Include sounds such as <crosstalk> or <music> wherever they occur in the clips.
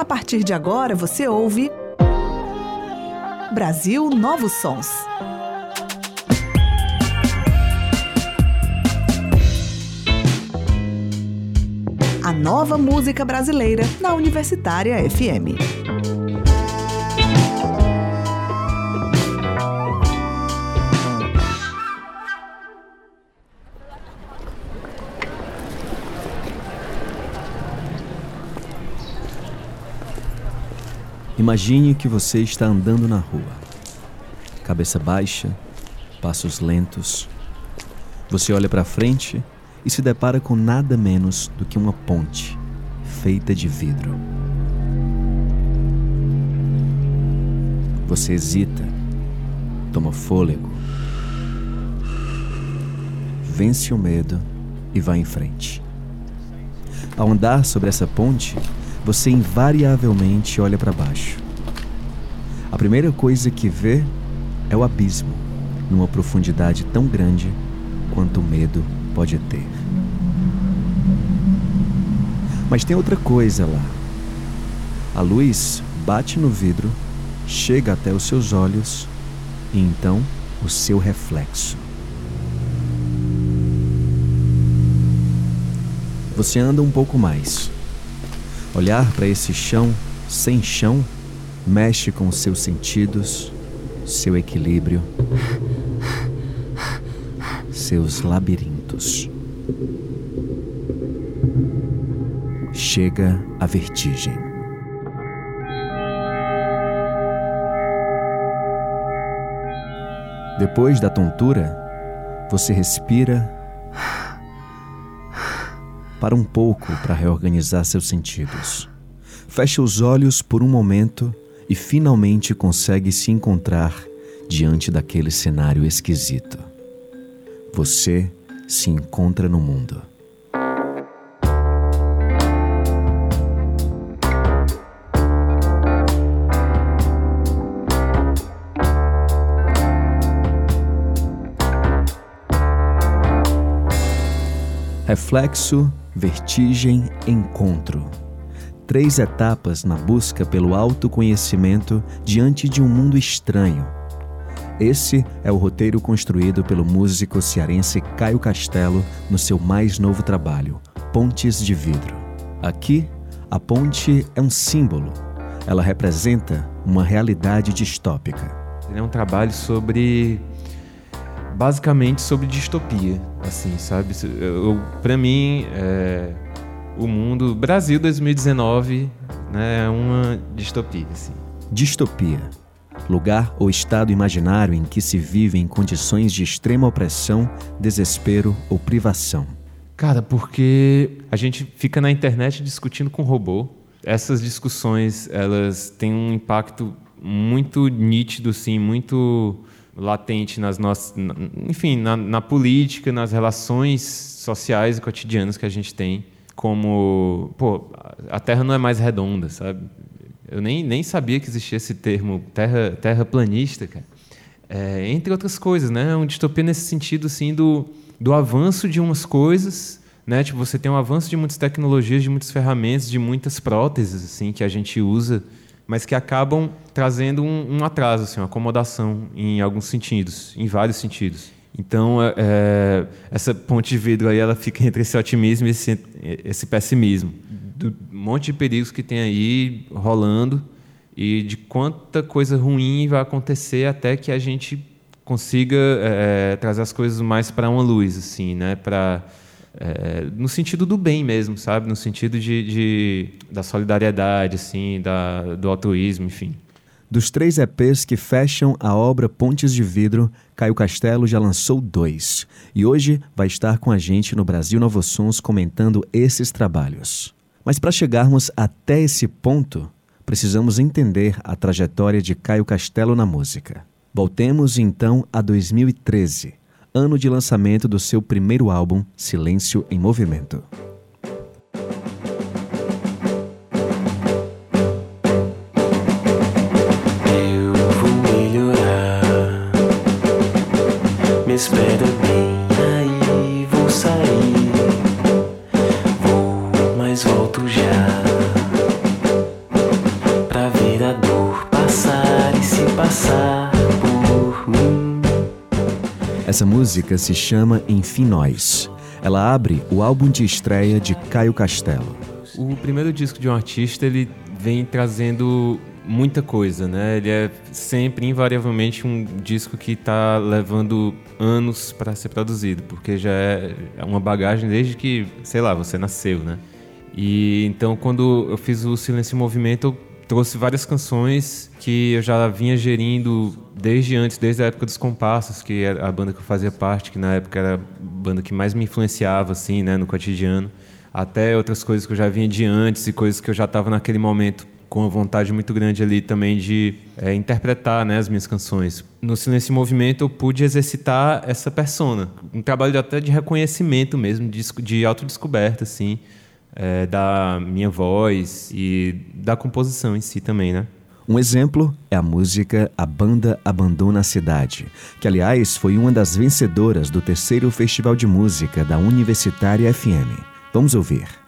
A partir de agora você ouve Brasil Novos Sons. A nova música brasileira na Universitária FM. Imagine que você está andando na rua. Cabeça baixa, passos lentos. Você olha para frente e se depara com nada menos do que uma ponte feita de vidro. Você hesita, toma fôlego, vence o medo e vai em frente. Ao andar sobre essa ponte, você invariavelmente olha para baixo. A primeira coisa que vê é o abismo, numa profundidade tão grande quanto o medo pode ter. Mas tem outra coisa lá. A luz bate no vidro, chega até os seus olhos e então o seu reflexo. Você anda um pouco mais Olhar para esse chão sem chão mexe com seus sentidos, seu equilíbrio, seus labirintos. Chega a vertigem. Depois da tontura, você respira para um pouco para reorganizar seus sentidos. Fecha os olhos por um momento e finalmente consegue se encontrar diante daquele cenário esquisito. Você se encontra no mundo. Reflexo vertigem, encontro. Três etapas na busca pelo autoconhecimento diante de um mundo estranho. Esse é o roteiro construído pelo músico cearense Caio Castelo no seu mais novo trabalho, Pontes de Vidro. Aqui, a ponte é um símbolo. Ela representa uma realidade distópica. É um trabalho sobre basicamente sobre distopia, assim, sabe? Para mim, é, o mundo, Brasil 2019, né, é uma distopia, assim. Distopia. Lugar ou estado imaginário em que se vive em condições de extrema opressão, desespero ou privação. Cara, porque a gente fica na internet discutindo com robô. Essas discussões, elas têm um impacto muito nítido, sim, muito latente nas nossas, enfim, na, na, política, nas relações sociais e cotidianas que a gente tem, como, pô, a Terra não é mais redonda, sabe? Eu nem, nem sabia que existia esse termo terra, terra planista, cara. É, entre outras coisas, né? É uma distopia nesse sentido, assim, do, do avanço de umas coisas, né? Tipo, você tem um avanço de muitas tecnologias, de muitas ferramentas, de muitas próteses, assim, que a gente usa mas que acabam trazendo um, um atraso, assim, uma acomodação em alguns sentidos, em vários sentidos. Então, é, é, essa ponte de vidro aí, ela fica entre esse otimismo e esse, esse pessimismo. Do monte de perigos que tem aí rolando e de quanta coisa ruim vai acontecer até que a gente consiga é, trazer as coisas mais para uma luz, assim, né? Para é, no sentido do bem mesmo, sabe? No sentido de, de da solidariedade, assim, da, do altruísmo, enfim. Dos três EPs que fecham a obra Pontes de Vidro, Caio Castelo já lançou dois. E hoje vai estar com a gente no Brasil Novo Sons comentando esses trabalhos. Mas para chegarmos até esse ponto, precisamos entender a trajetória de Caio Castelo na música. Voltemos então a 2013 ano de lançamento do seu primeiro álbum, Silêncio em Movimento. Música se chama Enfim Nós. Ela abre o álbum de estreia de Caio Castelo. O primeiro disco de um artista, ele vem trazendo muita coisa, né? Ele é sempre, invariavelmente, um disco que está levando anos para ser produzido, porque já é uma bagagem desde que, sei lá, você nasceu, né? E então, quando eu fiz o Silêncio em Movimento, eu trouxe várias canções que eu já vinha gerindo desde antes, desde a época dos Compassos, que era a banda que eu fazia parte, que na época era a banda que mais me influenciava, assim, né, no cotidiano, até outras coisas que eu já vinha de antes e coisas que eu já estava naquele momento com a vontade muito grande ali também de é, interpretar né, as minhas canções. No Silêncio em Movimento eu pude exercitar essa persona, um trabalho até de reconhecimento mesmo, de, de autodescoberta, assim, é, da minha voz e da composição em si também, né? Um exemplo é a música A Banda Abandona a Cidade, que aliás foi uma das vencedoras do terceiro Festival de Música da Universitária FM. Vamos ouvir.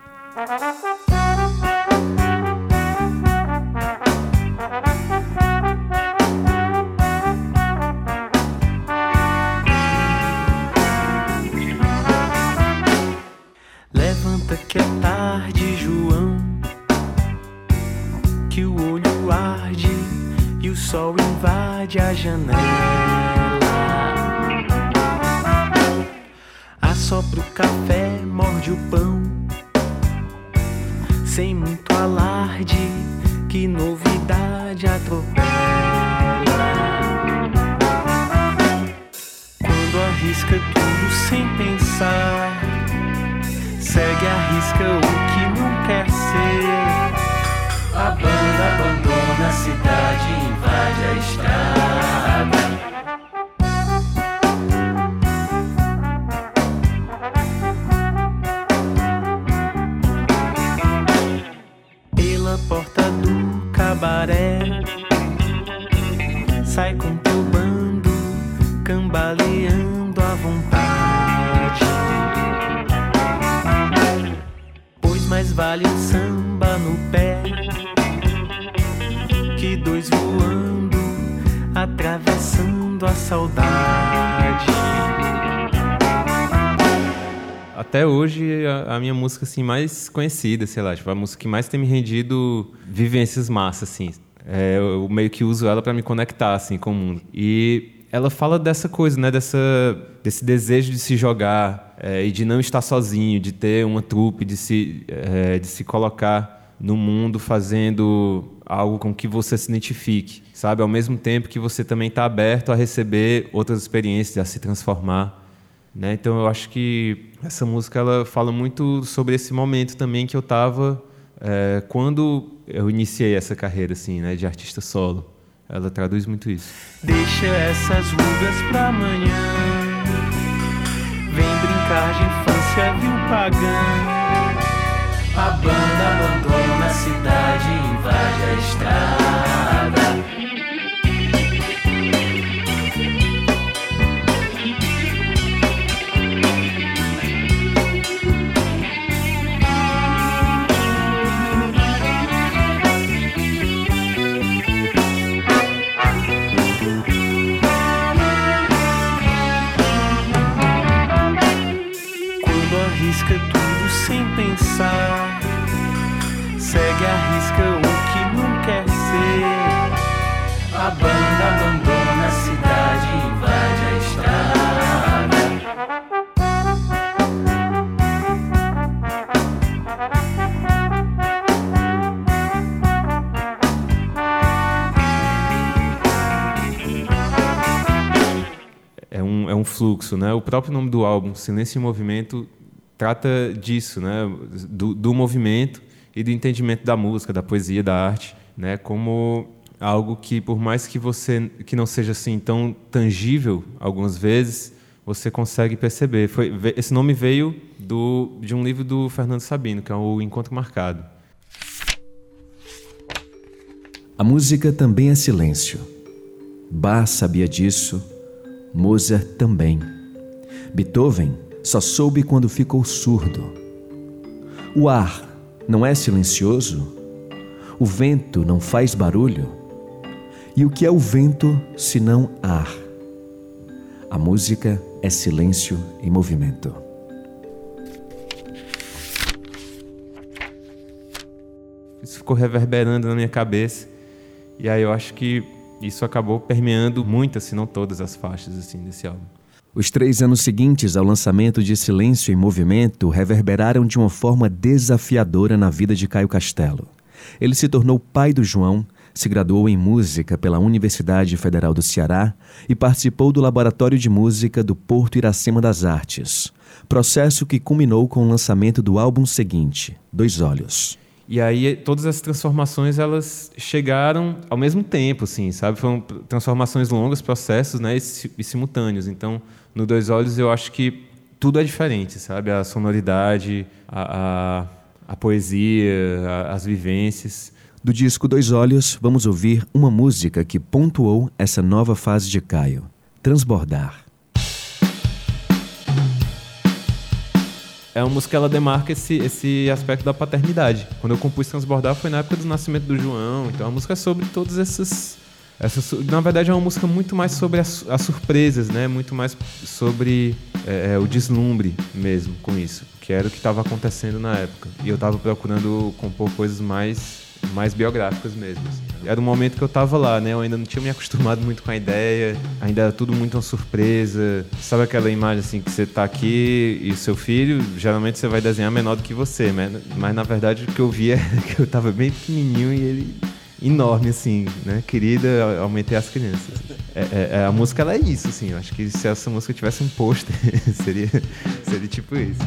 Assim, mais conhecida, sei lá, tipo, a música que mais tem me rendido vivências massas, assim. É, eu meio que uso ela para me conectar, assim, com o mundo. E ela fala dessa coisa, né? Dessa, desse desejo de se jogar é, e de não estar sozinho, de ter uma trupe, de se, é, de se colocar no mundo fazendo algo com que você se identifique, sabe? Ao mesmo tempo que você também está aberto a receber outras experiências, a se transformar. Né? Então eu acho que essa música ela fala muito sobre esse momento também que eu estava é, quando eu iniciei essa carreira assim, né, de artista solo. Ela traduz muito isso. Deixa essas rugas pra amanhã. Vem brincar de infância, viu, pagã? A banda abandona a cidade invade a estrada. Pensar, segue a risca o que não quer ser. A banda abandona a cidade e invade a estrada. é um, é um fluxo, né? O próprio nome do álbum, Silêncio em Movimento, trata disso, né? Do, do movimento e do entendimento da música, da poesia, da arte, né? Como algo que, por mais que você que não seja assim tão tangível, algumas vezes você consegue perceber. Foi, esse nome veio do, de um livro do Fernando Sabino, que é o Encontro Marcado. A música também é silêncio. Bach sabia disso, Mozart também. Beethoven só soube quando ficou surdo. O ar não é silencioso? O vento não faz barulho? E o que é o vento senão ar? A música é silêncio em movimento. Isso ficou reverberando na minha cabeça. E aí eu acho que isso acabou permeando muitas, se não todas as faixas assim desse álbum. Os três anos seguintes ao lançamento de Silêncio em Movimento reverberaram de uma forma desafiadora na vida de Caio Castelo. Ele se tornou pai do João, se graduou em música pela Universidade Federal do Ceará e participou do Laboratório de Música do Porto Iracema das Artes, processo que culminou com o lançamento do álbum seguinte, Dois Olhos. E aí todas as transformações elas chegaram ao mesmo tempo, assim, sabe? Foram transformações longas, processos, né, e simultâneos. Então, no Dois Olhos eu acho que tudo é diferente, sabe? A sonoridade, a, a, a poesia, a, as vivências. Do disco Dois Olhos, vamos ouvir uma música que pontuou essa nova fase de Caio, Transbordar. É uma música que ela demarca esse, esse aspecto da paternidade. Quando eu compus Transbordar foi na época do nascimento do João, então a música é sobre todas essas, essas na verdade é uma música muito mais sobre as, as surpresas, né? Muito mais sobre é, é o deslumbre mesmo com isso, que era o que estava acontecendo na época. E eu estava procurando compor coisas mais mais biográficas mesmo. Assim. Era um momento que eu estava lá, né? Eu ainda não tinha me acostumado muito com a ideia, ainda era tudo muito uma surpresa. Sabe aquela imagem assim que você está aqui e o seu filho, geralmente você vai desenhar menor do que você, né? Mas na verdade o que eu vi é <laughs> que eu estava bem pequenininho e ele enorme assim, né? Querida, aumentei as crianças. É, é, é, a música ela é isso, assim. Eu acho que se essa música tivesse um pôster, <laughs> seria, seria tipo isso.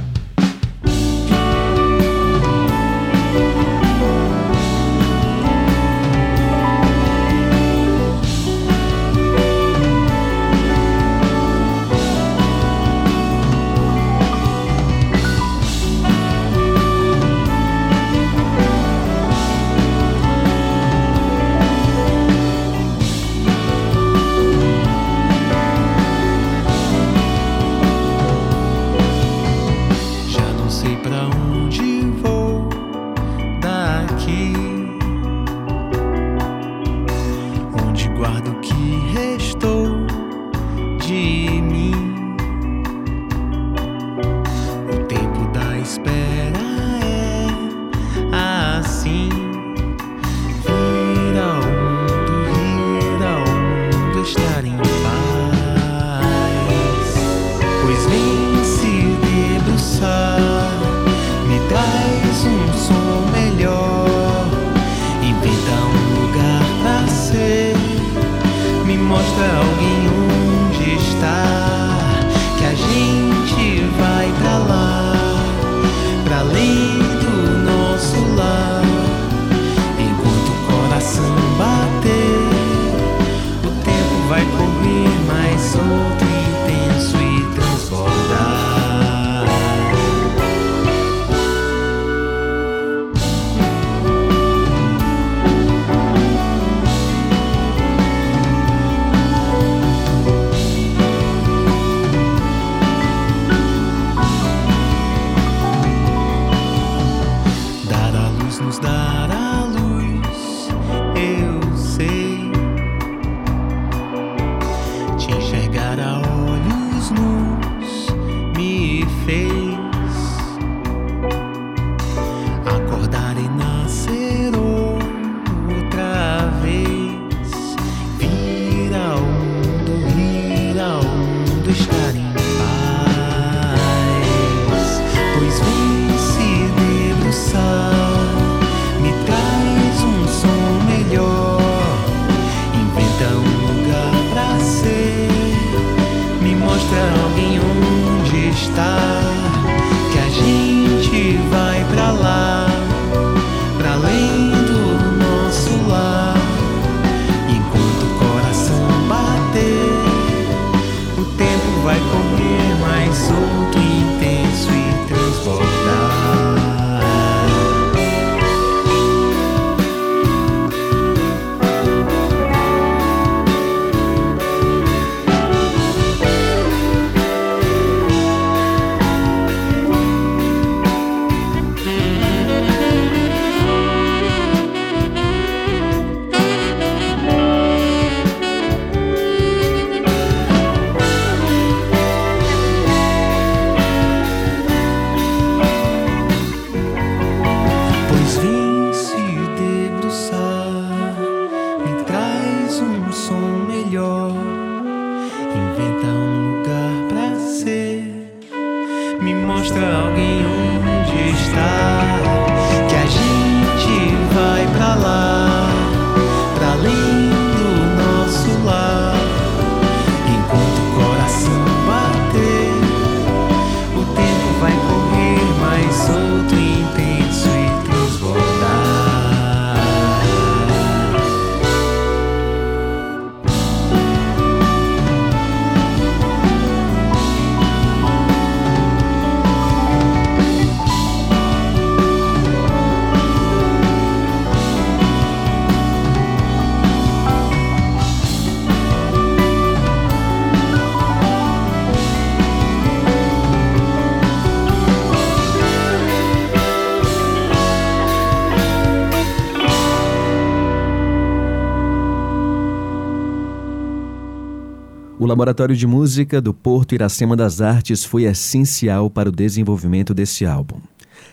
Laboratório de Música do Porto Iracema das Artes foi essencial para o desenvolvimento desse álbum.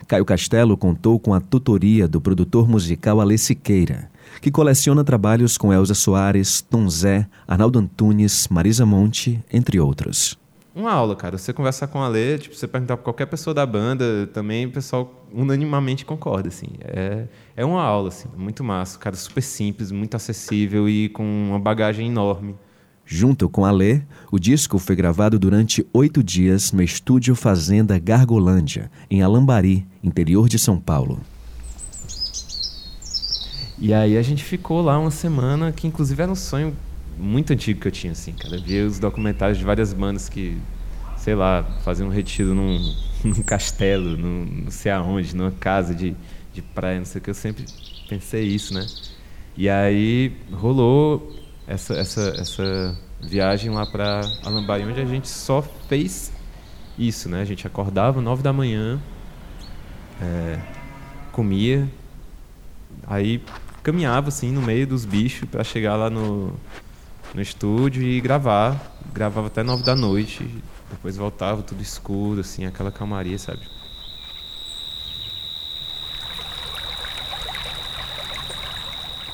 Caio Castelo contou com a tutoria do produtor musical Alê Siqueira, que coleciona trabalhos com Elza Soares, Tom Zé, Arnaldo Antunes, Marisa Monte, entre outros. Uma aula, cara. Você conversar com a Lê, tipo, você perguntar para qualquer pessoa da banda, também o pessoal unanimamente concorda, assim. É, é uma aula, assim, muito massa. Cara, super simples, muito acessível e com uma bagagem enorme. Junto com a Lê, o disco foi gravado durante oito dias no estúdio Fazenda Gargolândia, em Alambari, interior de São Paulo. E aí a gente ficou lá uma semana, que inclusive era um sonho muito antigo que eu tinha, assim, cara. Eu via os documentários de várias bandas que, sei lá, faziam um retiro num, <laughs> num castelo, num, não sei aonde, numa casa de, de praia, não sei o que. Eu sempre pensei isso, né? E aí rolou essa, essa, essa viagem lá para Alambari, onde a gente só fez isso, né? A gente acordava nove da manhã, é, comia, aí caminhava assim no meio dos bichos para chegar lá no, no estúdio e gravar. Gravava até nove da noite, depois voltava tudo escuro, assim, aquela calmaria, sabe?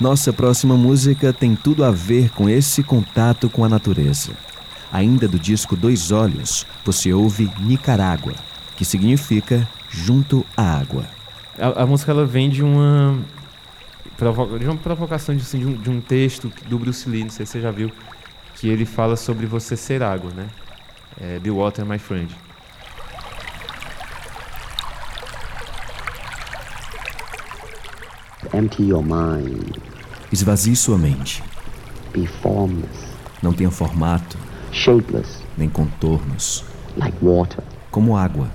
Nossa próxima música tem tudo a ver com esse contato com a natureza. Ainda do disco Dois Olhos, você ouve Nicarágua, que significa junto à água. A, a música ela vem de uma de uma provocação de, assim, de, um, de um texto do Bruce Lee, não sei se você já viu, que ele fala sobre você ser água, né? É, Be Water, My Friend. Empty your mind. Esvazie sua mente. Be formless. Não tenha formato. Shapeless. Nem contornos. Like water. Como água.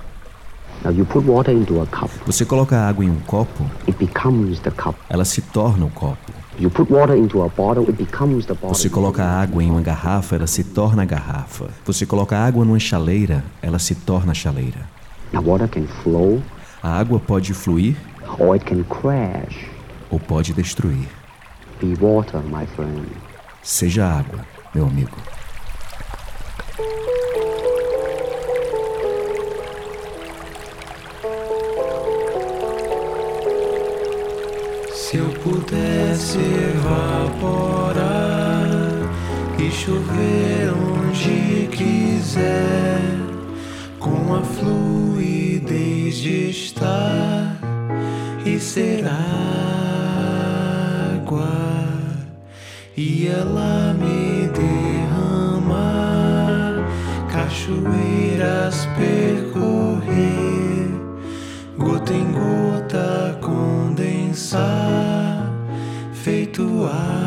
Now you put water into a cup. Você coloca água em um copo. It becomes the cup. Ela se torna o copo. You put water into a bottle, it becomes the bottle. Você coloca água em uma garrafa, ela se torna a garrafa. Você coloca água numa chaleira, ela se torna a chaleira. Now water can flow. A água pode fluir. Or it can crash. Ou pode destruir. Be water, my friend. Seja água, meu amigo. Se eu pudesse evaporar e chover onde quiser, com a fluidez de estar e ser água, e ela me derramar, cachoeiras percorrer, gota em gota condensar, feito água,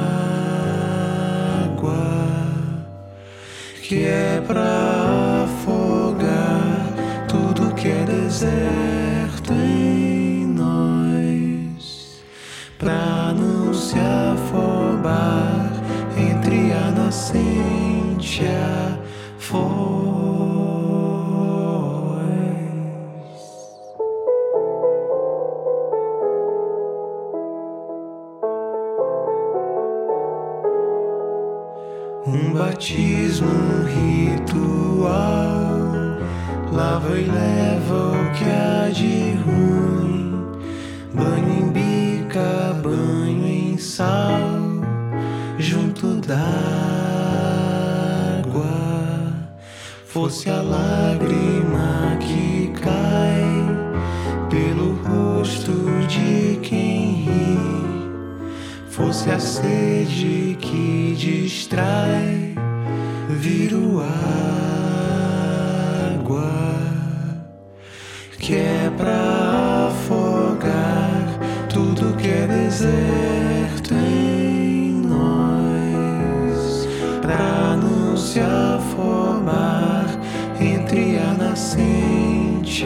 que é pra afogar tudo que é deserto batismo ritual lava e leva o que há de ruim. Banho em bica, banho em sal, junto d'água. Fosse a lágrima que cai pelo rosto de quem ri fosse a sede que distrai, viro água que é pra afogar tudo que é deserto em nós, pra não se entre a nascente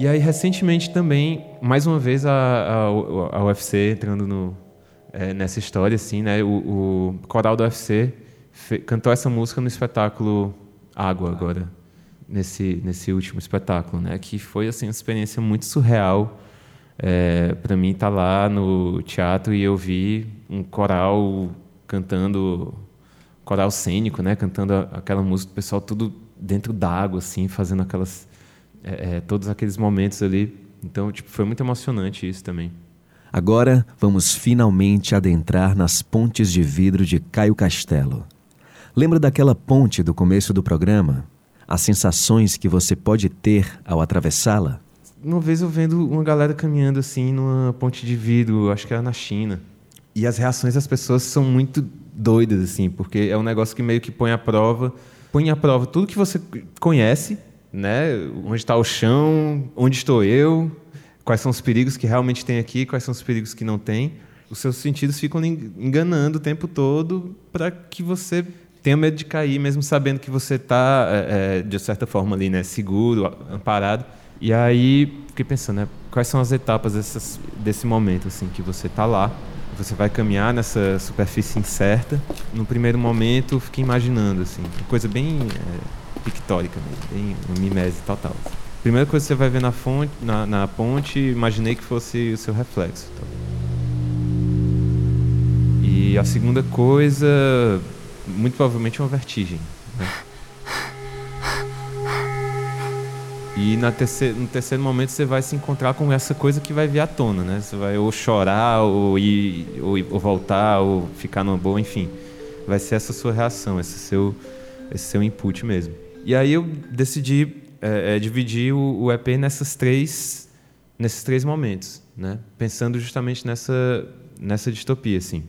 E aí, recentemente também, mais uma vez, a, a, a UFC entrando no, é, nessa história, assim, né? O, o coral da UFC fe, cantou essa música no espetáculo Água, agora, nesse, nesse último espetáculo, né? Que foi, assim, uma experiência muito surreal. É, para mim, estar tá lá no teatro e eu vi um coral cantando, coral cênico, né? Cantando aquela música, o pessoal tudo dentro d'água, assim, fazendo aquelas é, é, todos aqueles momentos ali. Então, tipo, foi muito emocionante isso também. Agora vamos finalmente adentrar nas pontes de vidro de Caio Castelo. Lembra daquela ponte do começo do programa? As sensações que você pode ter ao atravessá-la? Uma vez eu vendo uma galera caminhando assim numa ponte de vidro, acho que era na China. E as reações das pessoas são muito doidas, assim, porque é um negócio que meio que põe à prova, põe à prova tudo que você conhece né? Onde está o chão? Onde estou eu? Quais são os perigos que realmente tem aqui? Quais são os perigos que não tem? Os seus sentidos ficam enganando o tempo todo para que você tenha medo de cair, mesmo sabendo que você está, é, é, de certa forma, ali, né? Seguro, amparado. E aí, fiquei pensando, né? Quais são as etapas dessas, desse momento, assim, que você está lá? Você vai caminhar nessa superfície incerta. No primeiro momento, fiquei imaginando, assim, coisa bem... É, pictórica mesmo, bem mimese total. Primeira coisa que você vai ver na, fonte, na, na ponte, imaginei que fosse o seu reflexo. Então. E a segunda coisa, muito provavelmente, uma vertigem. Né? E na terceira, no terceiro momento você vai se encontrar com essa coisa que vai vir à tona, né? Você vai ou chorar, ou ir, ou, ou voltar, ou ficar numa boa, enfim. Vai ser essa sua reação, esse seu, esse seu input mesmo. E aí eu decidi é, é, dividir o, o, EP nessas três, nesses três momentos, né? pensando justamente nessa, nessa distopia. Assim.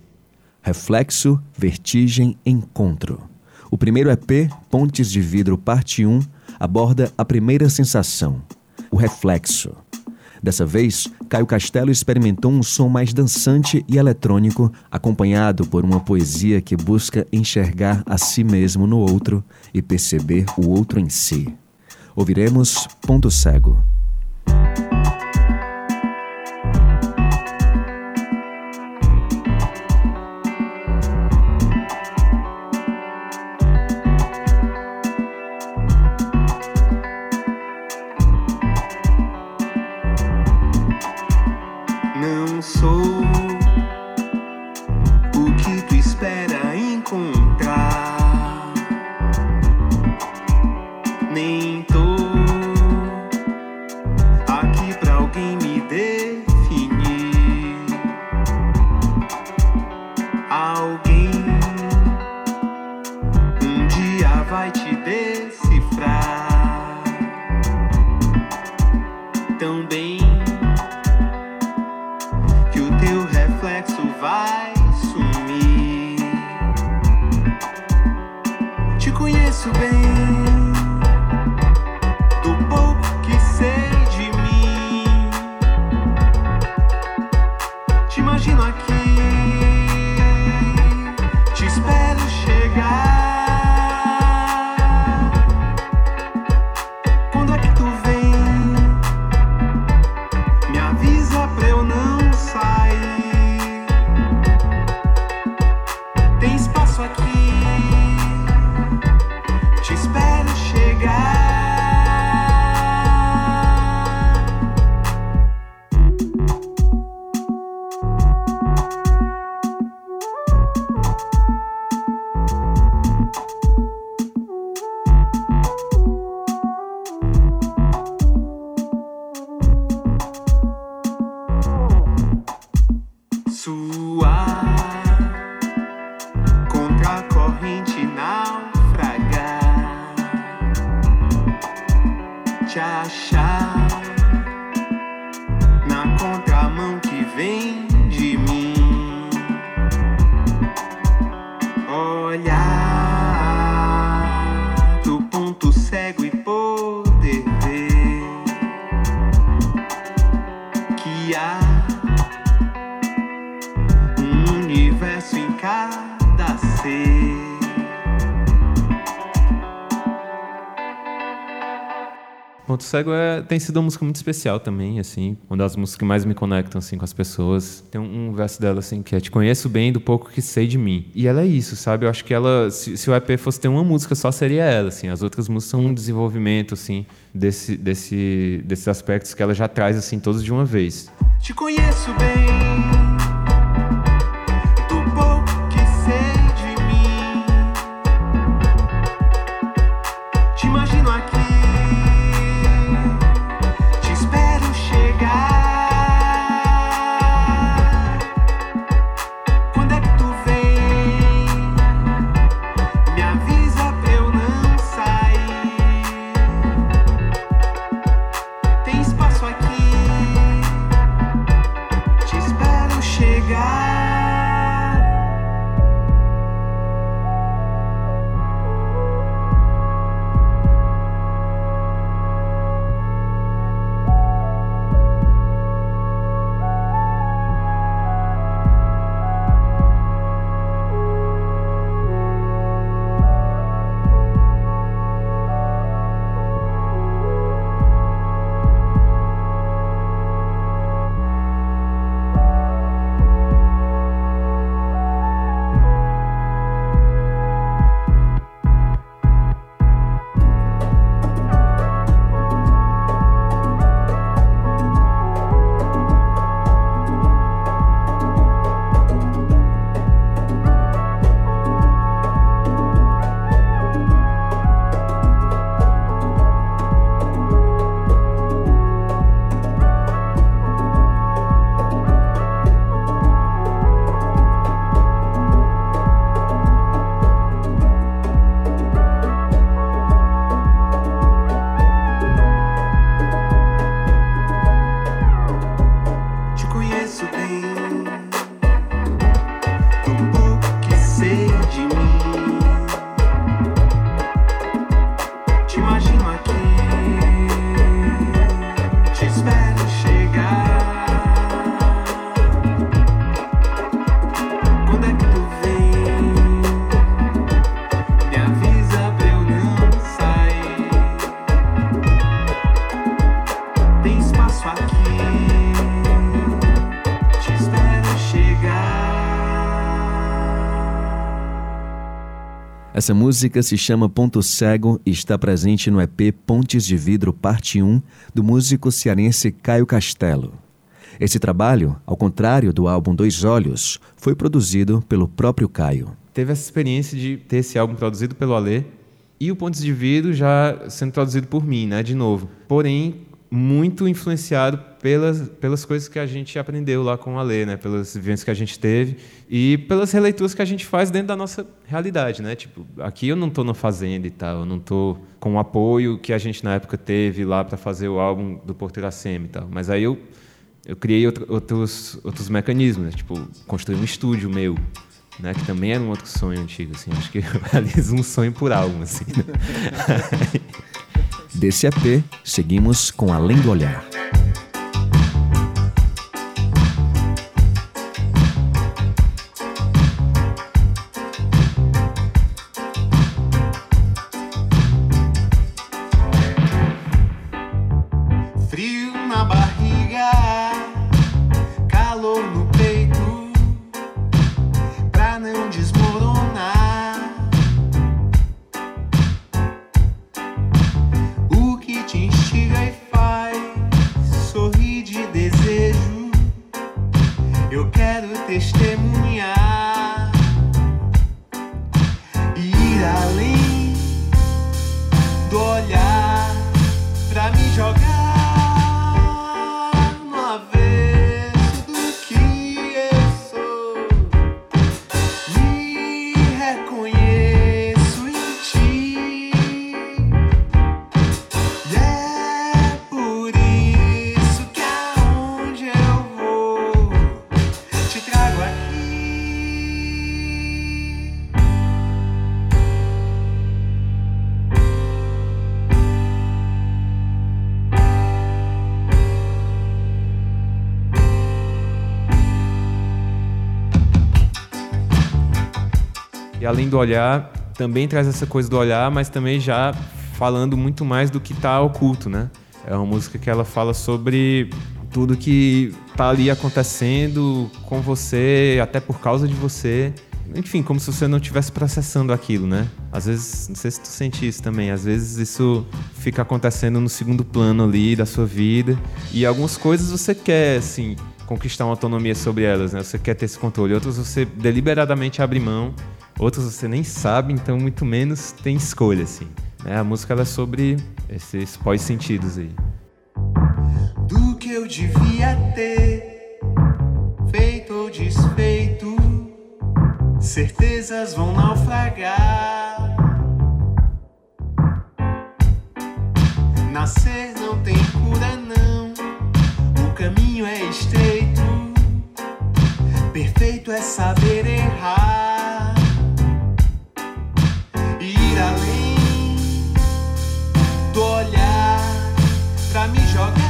Reflexo, Vertigem, Encontro. O primeiro EP, Pontes de Vidro, parte 1, aborda a primeira sensação, o reflexo. Dessa vez, Caio Castelo experimentou um som mais dançante e eletrônico, acompanhado por uma poesia que busca enxergar a si mesmo no outro e perceber o outro em si. Ouviremos Ponto Cego. Cego é, tem sido uma música muito especial também, assim, uma das músicas que mais me conectam assim com as pessoas. Tem um, um verso dela assim que é: "Te conheço bem do pouco que sei de mim". E ela é isso, sabe? Eu acho que ela, se, se o EP fosse ter uma música só seria ela, assim. As outras músicas são um desenvolvimento assim desse, desse, desses aspectos que ela já traz assim todos de uma vez. Te conheço bem, Essa música se chama Ponto Cego e está presente no EP Pontes de Vidro Parte 1 do músico cearense Caio Castelo. Esse trabalho, ao contrário do álbum Dois Olhos, foi produzido pelo próprio Caio. Teve essa experiência de ter esse álbum produzido pelo Alê e o Pontes de Vidro já sendo produzido por mim, né, de novo. Porém, muito influenciado pelas, pelas coisas que a gente aprendeu lá com o Alê, né, pelas vivências que a gente teve e pelas releituras que a gente faz dentro da nossa realidade, né? Tipo, aqui eu não estou na fazenda e tal, eu não estou com o apoio que a gente na época teve lá para fazer o álbum do Porto Iracema e tal. Mas aí eu eu criei outro, outros outros mecanismos, né? tipo, construí um estúdio meu, né, que também era um outro sonho antigo, assim. Acho que eu <laughs> realizo um sonho por algo, assim. né? <laughs> Desse EP, seguimos com Além do Olhar. E além do olhar, também traz essa coisa do olhar, mas também já falando muito mais do que está oculto, né? É uma música que ela fala sobre tudo que tá ali acontecendo com você, até por causa de você. Enfim, como se você não estivesse processando aquilo, né? Às vezes, não sei se tu sente isso também, às vezes isso fica acontecendo no segundo plano ali da sua vida. E algumas coisas você quer, assim, conquistar uma autonomia sobre elas, né? Você quer ter esse controle. Outras você deliberadamente abre mão, outras você nem sabe, então muito menos tem escolha, assim. Né? A música é sobre esses pós-sentidos aí. Do que eu devia ter feito ou desfeito, certezas vão naufragar. Nascer não tem cura, não. O caminho é estreito. Perfeito é saber errar. Pra me jogar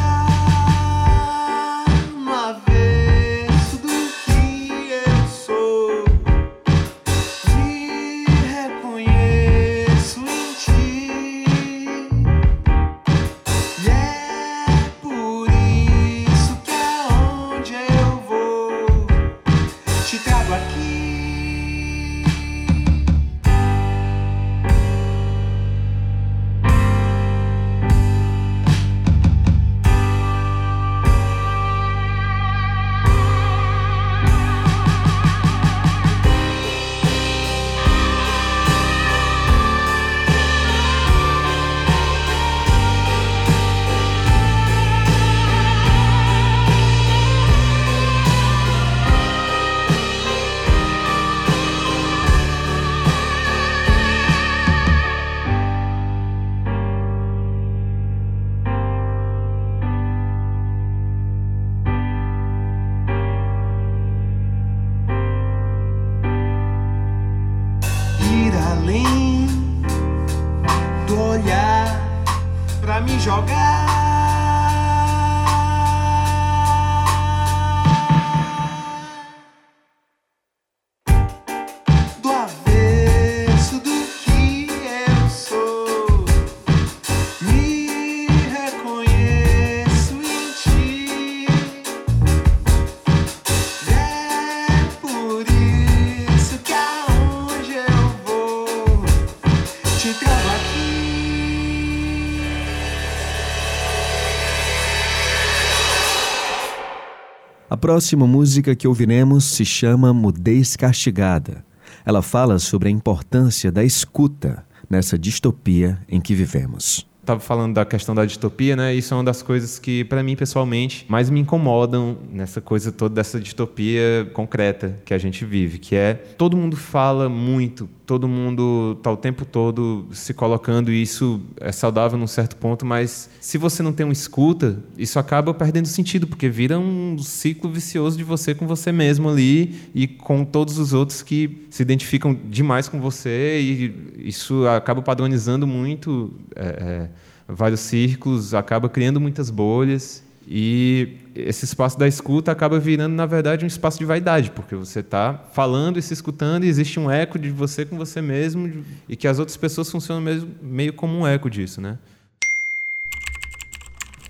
próxima música que ouviremos se chama Mudez Castigada. Ela fala sobre a importância da escuta nessa distopia em que vivemos. Tava falando da questão da distopia, né? Isso é uma das coisas que, para mim, pessoalmente, mais me incomodam nessa coisa toda dessa distopia concreta que a gente vive, que é todo mundo fala muito, todo mundo tá o tempo todo se colocando e isso é saudável num certo ponto, mas se você não tem uma escuta, isso acaba perdendo sentido, porque vira um ciclo vicioso de você com você mesmo ali e com todos os outros que se identificam demais com você e isso acaba padronizando muito é, é, vários círculos, acaba criando muitas bolhas e esse espaço da escuta acaba virando, na verdade, um espaço de vaidade, porque você está falando e se escutando e existe um eco de você com você mesmo e que as outras pessoas funcionam mesmo, meio como um eco disso, né?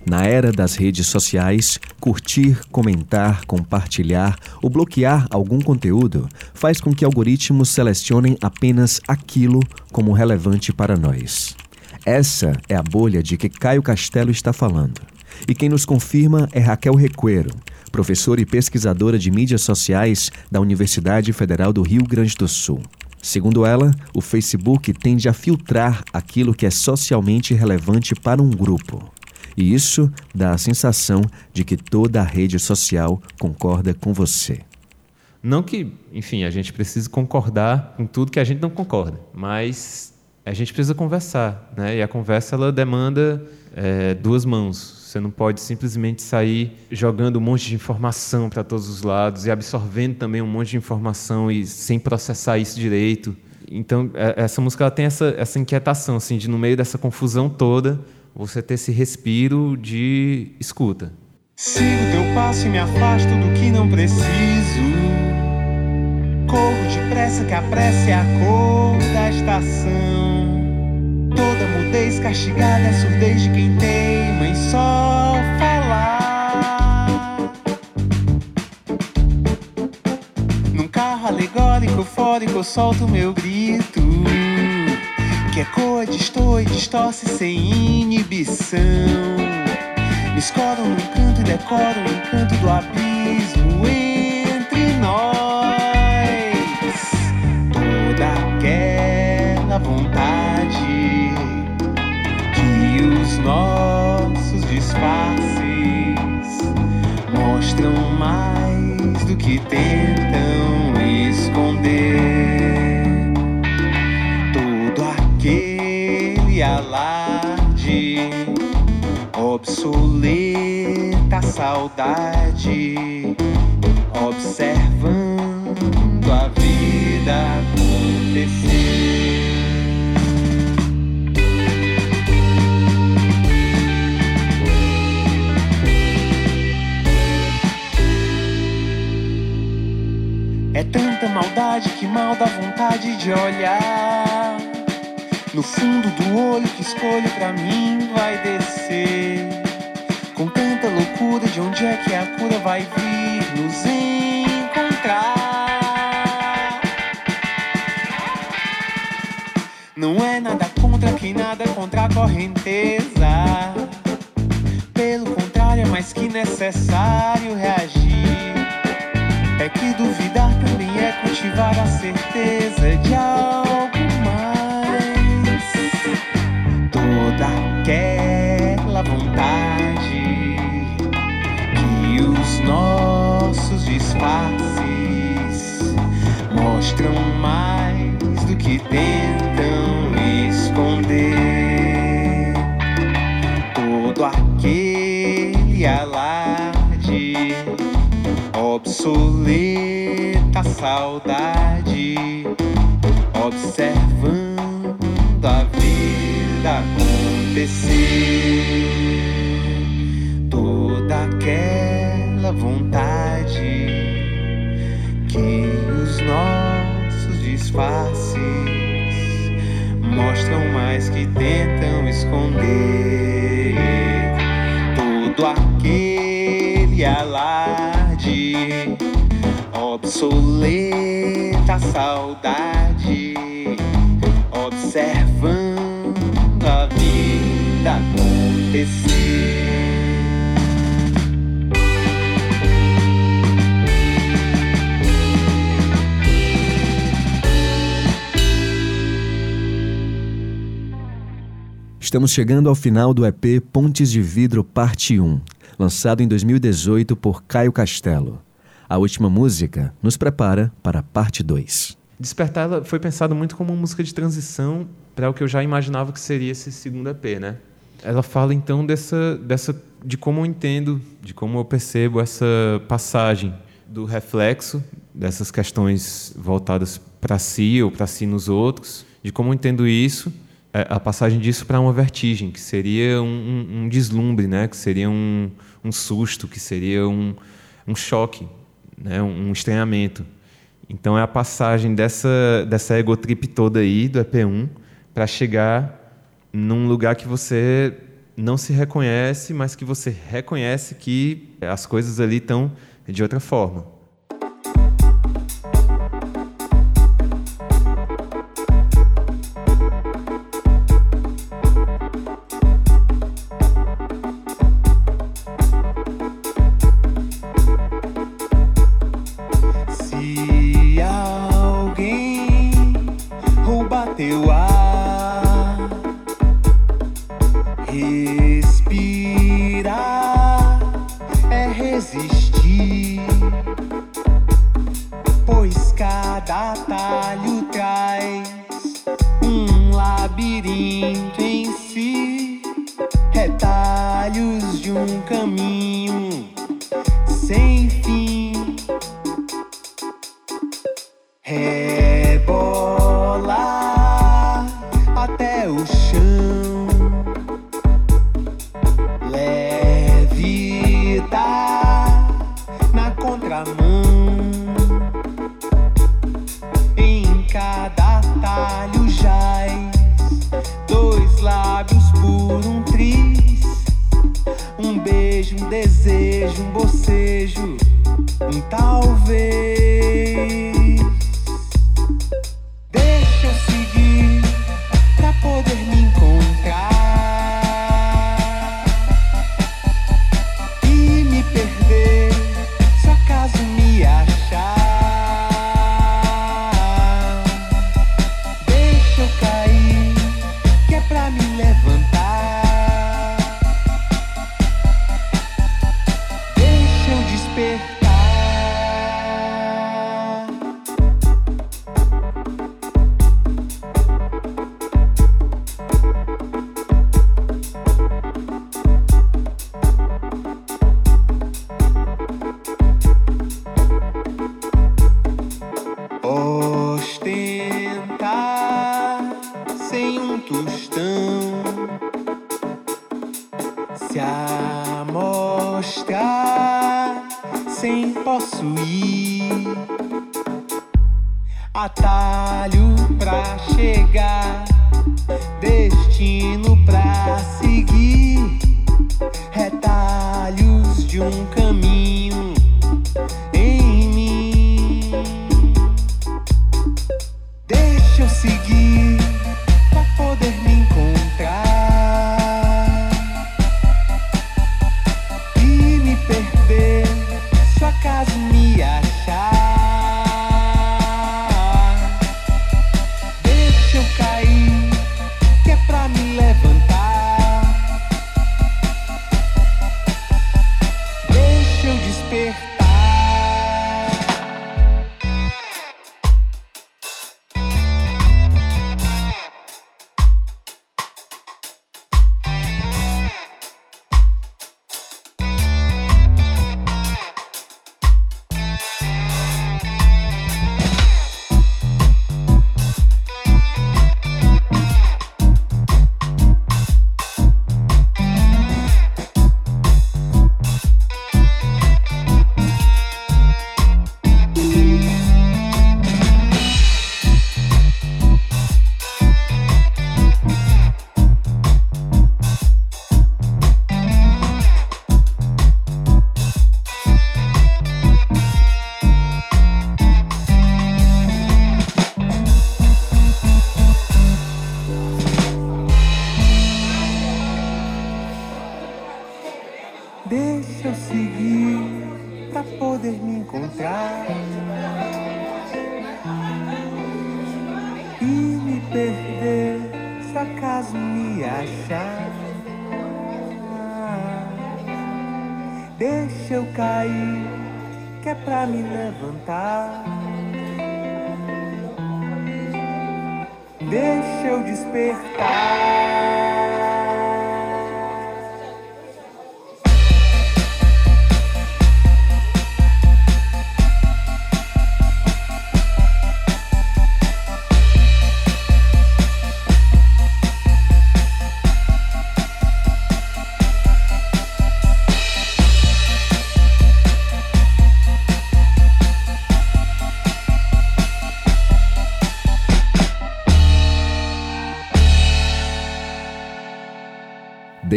Na era das redes sociais, curtir, comentar, compartilhar ou bloquear algum conteúdo faz com que algoritmos selecionem apenas aquilo como relevante para nós. Essa é a bolha de que Caio Castelo está falando. E quem nos confirma é Raquel Recuero, professora e pesquisadora de mídias sociais da Universidade Federal do Rio Grande do Sul. Segundo ela, o Facebook tende a filtrar aquilo que é socialmente relevante para um grupo. E isso dá a sensação de que toda a rede social concorda com você. Não que, enfim, a gente precise concordar com tudo que a gente não concorda, mas a gente precisa conversar, né? E a conversa ela demanda é, duas mãos. Você não pode simplesmente sair jogando um monte de informação para todos os lados e absorvendo também um monte de informação e sem processar isso direito. Então, é, essa música ela tem essa, essa inquietação, assim, de no meio dessa confusão toda, você ter esse respiro de escuta. Sigo teu passo e me afasto do que não preciso. Corro depressa pressa que a pressa é a cor da estação. Mudez castigada é surdez de quem teima em só falar. Num carro alegórico, eufórico, eu solto meu grito. Que ecoa, destoa e distorce sem inibição. Me escoro num canto e decoro o encanto do abismo nossos disfarces mostram mais do que tentam esconder. Todo aquele alarde obsoleta saudade, observando a vida acontecer. É tanta maldade que mal dá vontade de olhar. No fundo do olho que escolho pra mim vai descer. Com tanta loucura, de onde é que a cura vai vir nos encontrar? Não é nada contra quem nada contra a correnteza. Pelo contrário, é mais que necessário reagir. É que também cultivar a certeza de acontecer. Toda aquela vontade que os nossos disfarces mostram mais que tentam esconder. Todo aquele alarde, obsoleta saudade, observando vida acontecer. Estamos chegando ao final do EP Pontes de Vidro Parte 1, lançado em 2018 por Caio Castelo. A última música nos prepara para a parte 2. Despertar foi pensado muito como uma música de transição para o que eu já imaginava que seria esse segundo EP, né? Ela fala então dessa, dessa de como eu entendo, de como eu percebo essa passagem do reflexo dessas questões voltadas para si ou para si nos outros, de como eu entendo isso, é, a passagem disso para uma vertigem, que seria um, um, um deslumbre, né? Que seria um, um susto, que seria um, um choque, né? um, estranhamento. Então é a passagem dessa, dessa egotrip toda aí, do EP1, para chegar num lugar que você não se reconhece, mas que você reconhece que as coisas ali estão de outra forma. nunca.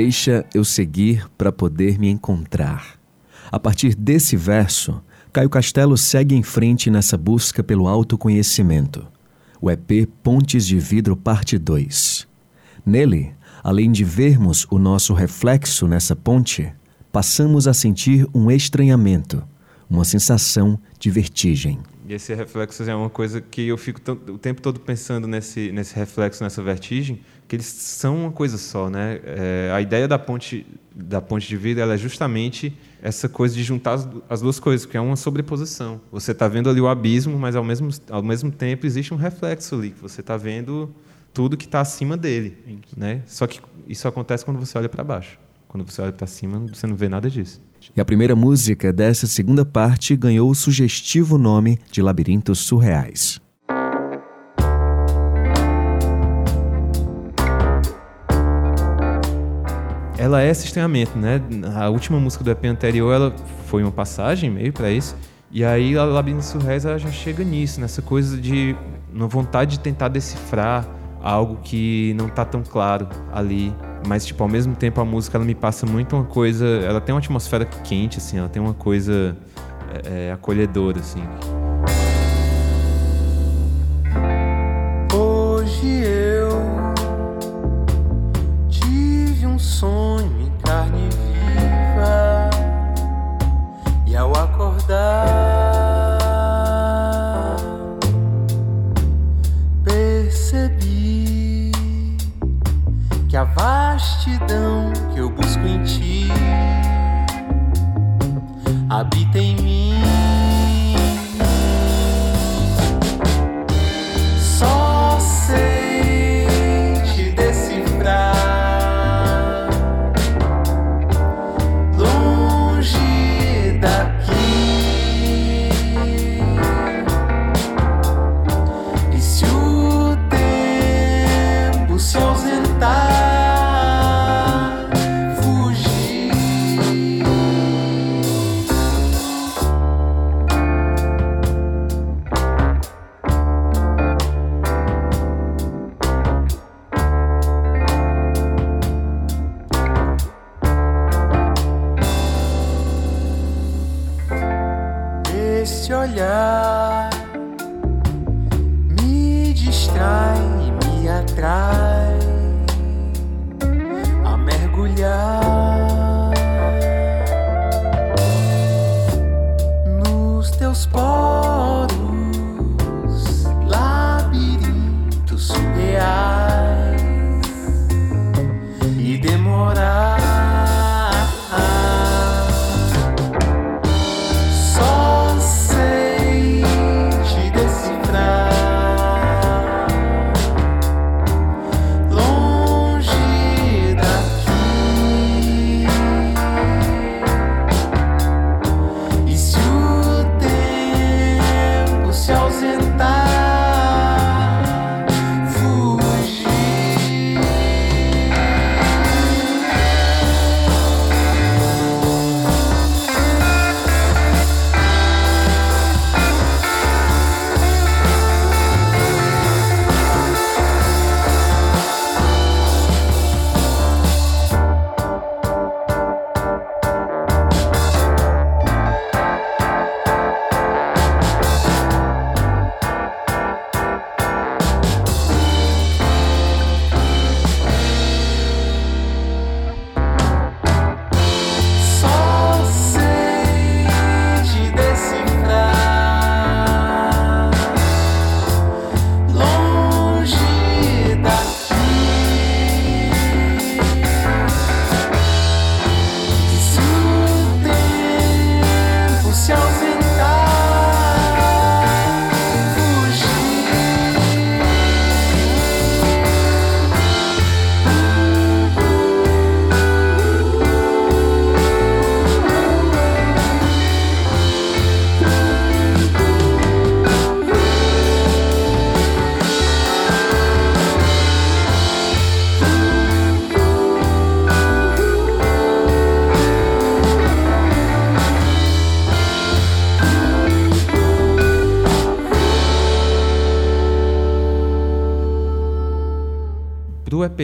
Deixa eu seguir para poder me encontrar. A partir desse verso, Caio Castelo segue em frente nessa busca pelo autoconhecimento. O EP Pontes de Vidro, parte 2. Nele, além de vermos o nosso reflexo nessa ponte, passamos a sentir um estranhamento, uma sensação de vertigem. E esse reflexo é uma coisa que eu fico o tempo todo pensando nesse, nesse reflexo, nessa vertigem, que eles são uma coisa só, né? É, a ideia da ponte da ponte de vida é justamente essa coisa de juntar as, as duas coisas, que é uma sobreposição. Você está vendo ali o abismo, mas ao mesmo, ao mesmo tempo existe um reflexo ali, que você está vendo tudo que está acima dele, né? Só que isso acontece quando você olha para baixo. Quando você olha para cima, você não vê nada disso. E a primeira música dessa segunda parte ganhou o sugestivo nome de Labirintos Surreais. ela é esse estranhamento, né? A última música do EP anterior, ela foi uma passagem meio para isso. E aí a Labirinto Surreais ela já chega nisso, nessa coisa de uma vontade de tentar decifrar algo que não tá tão claro ali, mas tipo ao mesmo tempo a música ela me passa muito uma coisa, ela tem uma atmosfera quente assim, ela tem uma coisa é, é acolhedora assim. Hoje eu tive um sonho em carne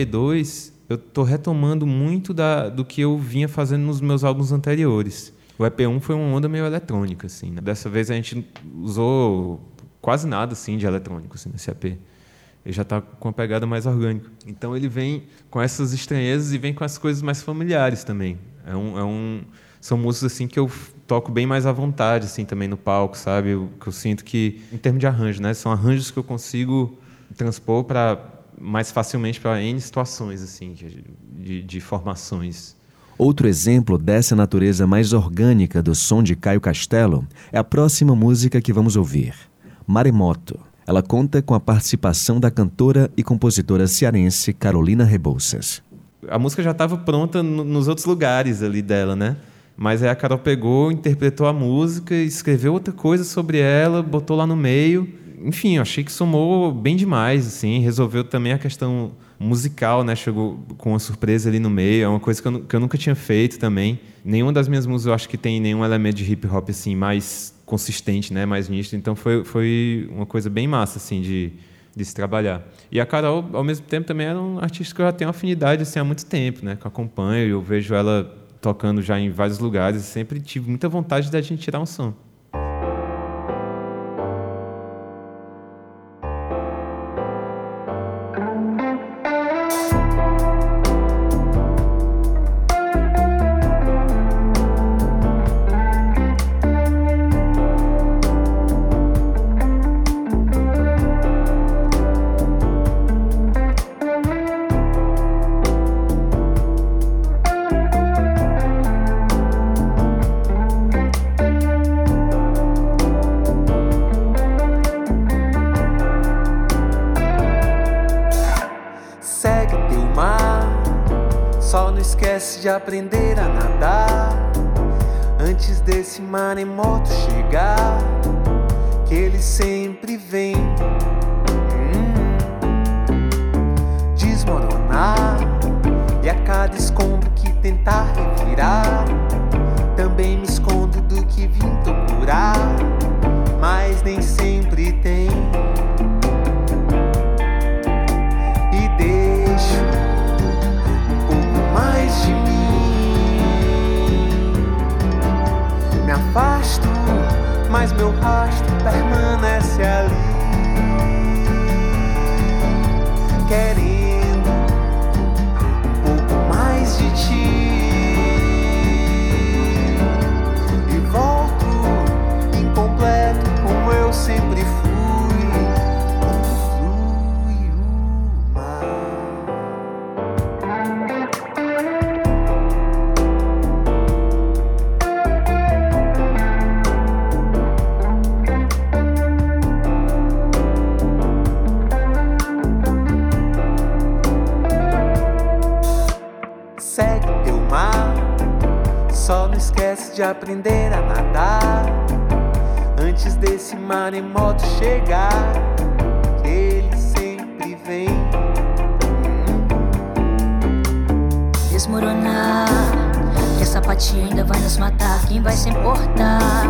EP2, eu tô retomando muito da, do que eu vinha fazendo nos meus álbuns anteriores. O EP1 foi uma onda meio eletrônica, assim. né? Dessa vez a gente usou quase nada, assim, de eletrônico assim, nesse EP. Ele já está com uma pegada mais orgânica. Então ele vem com essas estranhezas e vem com as coisas mais familiares também. É um, é um, são músicas assim que eu toco bem mais à vontade assim também no palco, sabe? Eu, que eu sinto que em termos de arranjo, né, são arranjos que eu consigo transpor para mais facilmente para N situações assim de, de, formações. Outro exemplo dessa natureza mais orgânica do som de Caio Castelo é a próxima música que vamos ouvir, Maremoto. Ela conta com a participação da cantora e compositora cearense Carolina Rebouças. a música já estava pronta no- nos outros lugares ali dela, né? Mas aí a Carol pegou, interpretou a música, escreveu outra coisa sobre ela, botou lá no meio. Enfim, eu achei que somou bem demais, assim. Resolveu também a questão musical, né? Chegou com uma surpresa ali no meio. É uma coisa que eu, que eu nunca tinha feito também. Nenhuma das minhas músicas eu acho que tem nenhum elemento de hip hop, assim, mais consistente, né? Mais nítido. Então foi, foi uma coisa bem massa, assim, de, de se trabalhar. E a Carol, ao mesmo tempo, também era um artista que eu já tenho afinidade, assim, há muito tempo, né? Que eu acompanho, eu vejo ela tocando já em vários lugares sempre tive muita vontade da gente tirar um som. Mas meu rastro desse maremoto chegar. Ele sempre vem desmoronar. Que essa apatia ainda vai nos matar. Quem vai se importar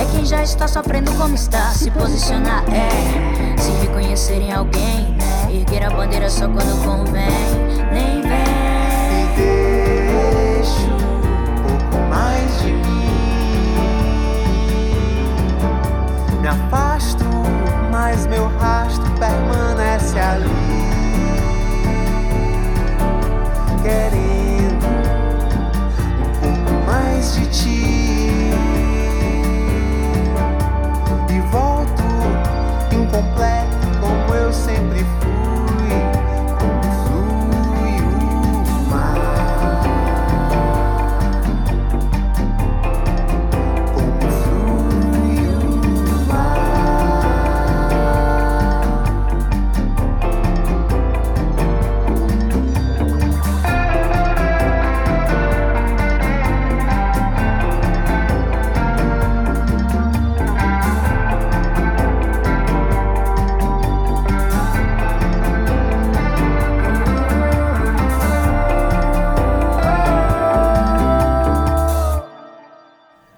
é quem já está sofrendo como está. Se posicionar é se reconhecer em alguém, né? Erguer a bandeira só quando convém. Nem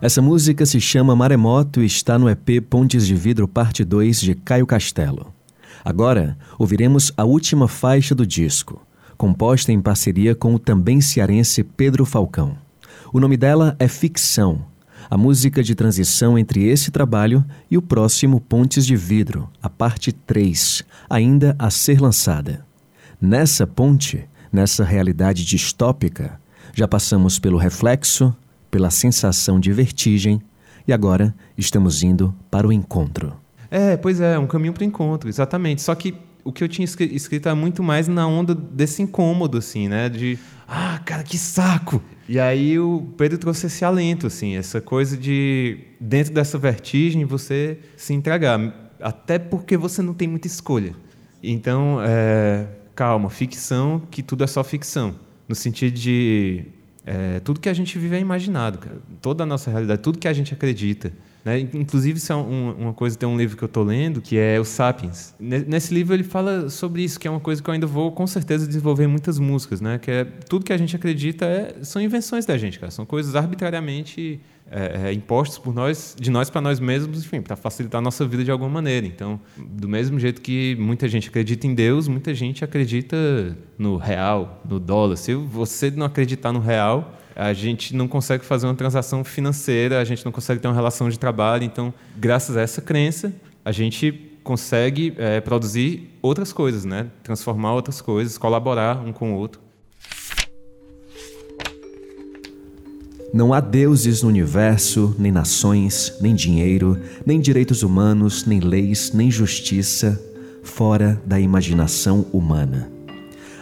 Essa música se chama Maremoto e está no EP Pontes de Vidro Parte 2 de Caio Castelo. Agora, ouviremos a última faixa do disco, composta em parceria com o também cearense Pedro Falcão. O nome dela é Ficção, a música de transição entre esse trabalho e o próximo Pontes de Vidro, a parte 3, ainda a ser lançada. Nessa ponte, nessa realidade distópica, já passamos pelo reflexo, pela sensação de vertigem e agora estamos indo para o encontro. É, pois é, um caminho para o encontro, exatamente. Só que o que eu tinha escrito é muito mais na onda desse incômodo, assim, né? De, ah, cara, que saco! E aí o Pedro trouxe esse alento, assim, essa coisa de, dentro dessa vertigem, você se entregar. Até porque você não tem muita escolha. Então, é, calma, ficção, que tudo é só ficção. No sentido de é, tudo que a gente vive é imaginado, cara. toda a nossa realidade, tudo que a gente acredita. Né? Inclusive, isso é um, uma coisa, tem um livro que eu estou lendo, que é o Sapiens. Nesse livro ele fala sobre isso, que é uma coisa que eu ainda vou, com certeza, desenvolver muitas músicas, né? que é tudo que a gente acredita é, são invenções da gente, cara. são coisas arbitrariamente é, é, impostos por nós, de nós para nós mesmos, enfim, para facilitar a nossa vida de alguma maneira. Então, do mesmo jeito que muita gente acredita em Deus, muita gente acredita no real, no dólar. Se você não acreditar no real, a gente não consegue fazer uma transação financeira, a gente não consegue ter uma relação de trabalho. Então, graças a essa crença, a gente consegue é, produzir outras coisas, né? transformar outras coisas, colaborar um com o outro. Não há deuses no universo, nem nações, nem dinheiro, nem direitos humanos, nem leis, nem justiça, fora da imaginação humana.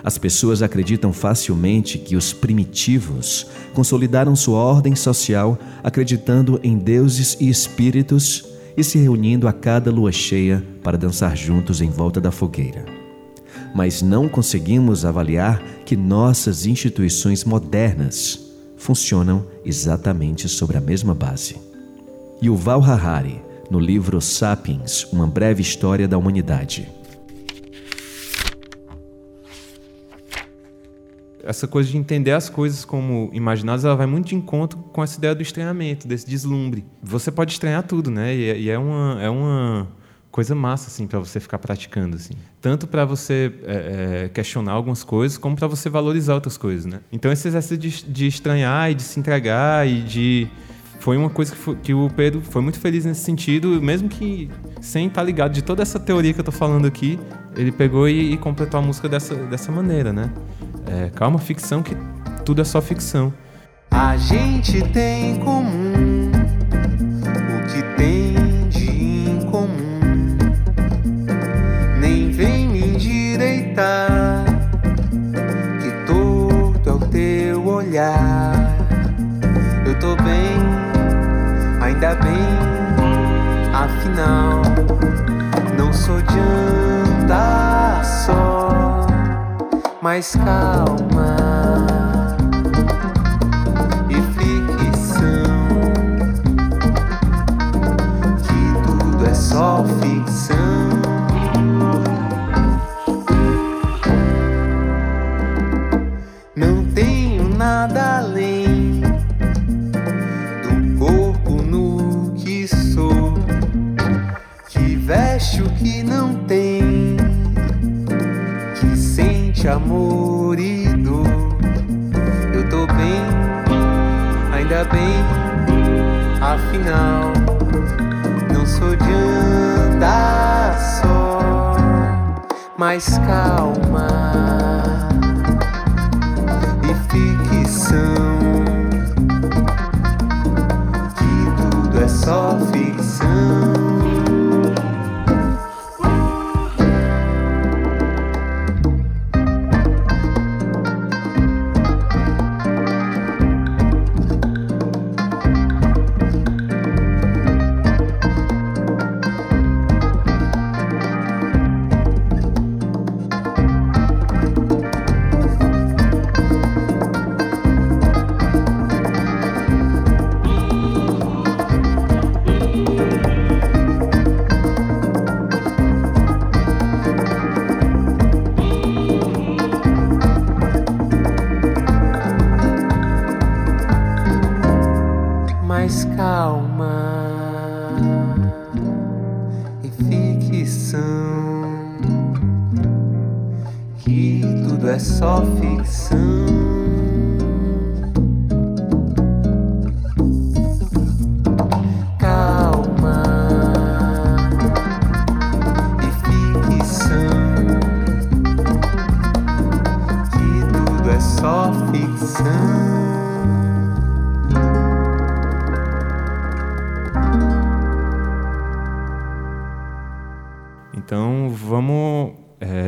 As pessoas acreditam facilmente que os primitivos consolidaram sua ordem social acreditando em deuses e espíritos e se reunindo a cada lua cheia para dançar juntos em volta da fogueira. Mas não conseguimos avaliar que nossas instituições modernas funcionam exatamente sobre a mesma base. Yuval Harari, no livro Sapiens, Uma Breve História da Humanidade. Essa coisa de entender as coisas como imaginadas, ela vai muito de encontro com essa ideia do estranhamento, desse deslumbre. Você pode estranhar tudo, né? E é uma, é uma coisa massa assim para você ficar praticando assim. Tanto para você é, é, questionar algumas coisas como para você valorizar outras coisas né? Então esse exercício de, de, estranhar e de se entregar e de foi uma coisa que, foi, que, o Pedro foi muito feliz nesse sentido mesmo que sem estar tá ligado de toda essa teoria que eu estou falando aqui ele pegou e, e, completou a música dessa dessa maneira né? É, calma ficção que tudo é só ficção. A gente tem em comum ainda bem, afinal, não sou de andar só, mas calma.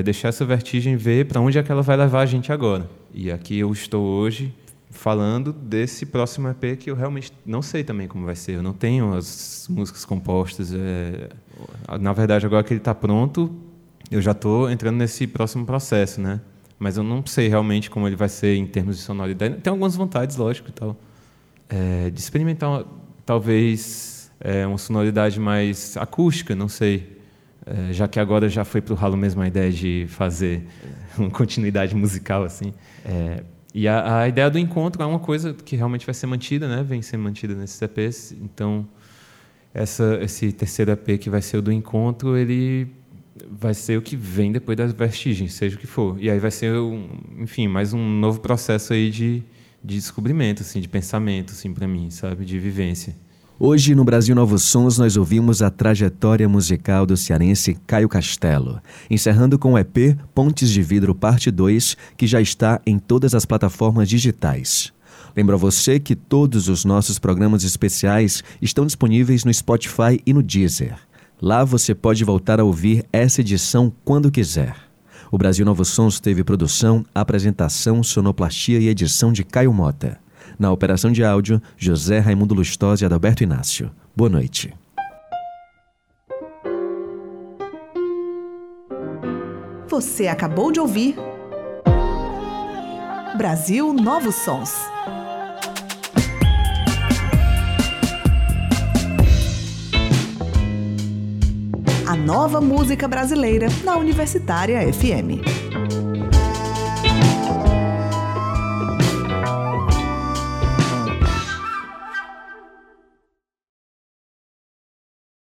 Deixar essa vertigem ver para onde é que ela vai levar a gente agora. E aqui eu estou hoje falando desse próximo EP que eu realmente não sei também como vai ser. Eu não tenho as músicas compostas. É... Na verdade, agora que ele está pronto, eu já estou entrando nesse próximo processo, né? Mas eu não sei realmente como ele vai ser em termos de sonoridade. Tem algumas vontades, lógico, e tal, é, de experimentar talvez é, uma sonoridade mais acústica, não sei. É, já que agora já foi para o ralo mesmo a ideia de fazer uma continuidade musical assim. É, e a, a, ideia do encontro é uma coisa que realmente vai ser mantida, né? Vem sendo mantida nesses EPs. Então, essa, esse terceiro EP que vai ser o do encontro, ele vai ser o que vem depois das vestigens, seja o que for. E aí vai ser, um, enfim, mais um novo processo aí de, de descobrimento, assim, de pensamento, assim, para mim, sabe, de vivência. Hoje, no Brasil Novos Sons, nós ouvimos a trajetória musical do cearense Caio Castelo, encerrando com o EP Pontes de Vidro Parte 2, que já está em todas as plataformas digitais. Lembro a você que todos os nossos programas especiais estão disponíveis no Spotify e no Deezer. Lá você pode voltar a ouvir essa edição quando quiser. O Brasil Novos Sons teve produção, apresentação, sonoplastia e edição de Caio Mota. Na operação de áudio, José Raimundo Lustosa e Adalberto Inácio. Boa noite. Você acabou de ouvir Brasil Novos Sons. A nova música brasileira na Universitária FM.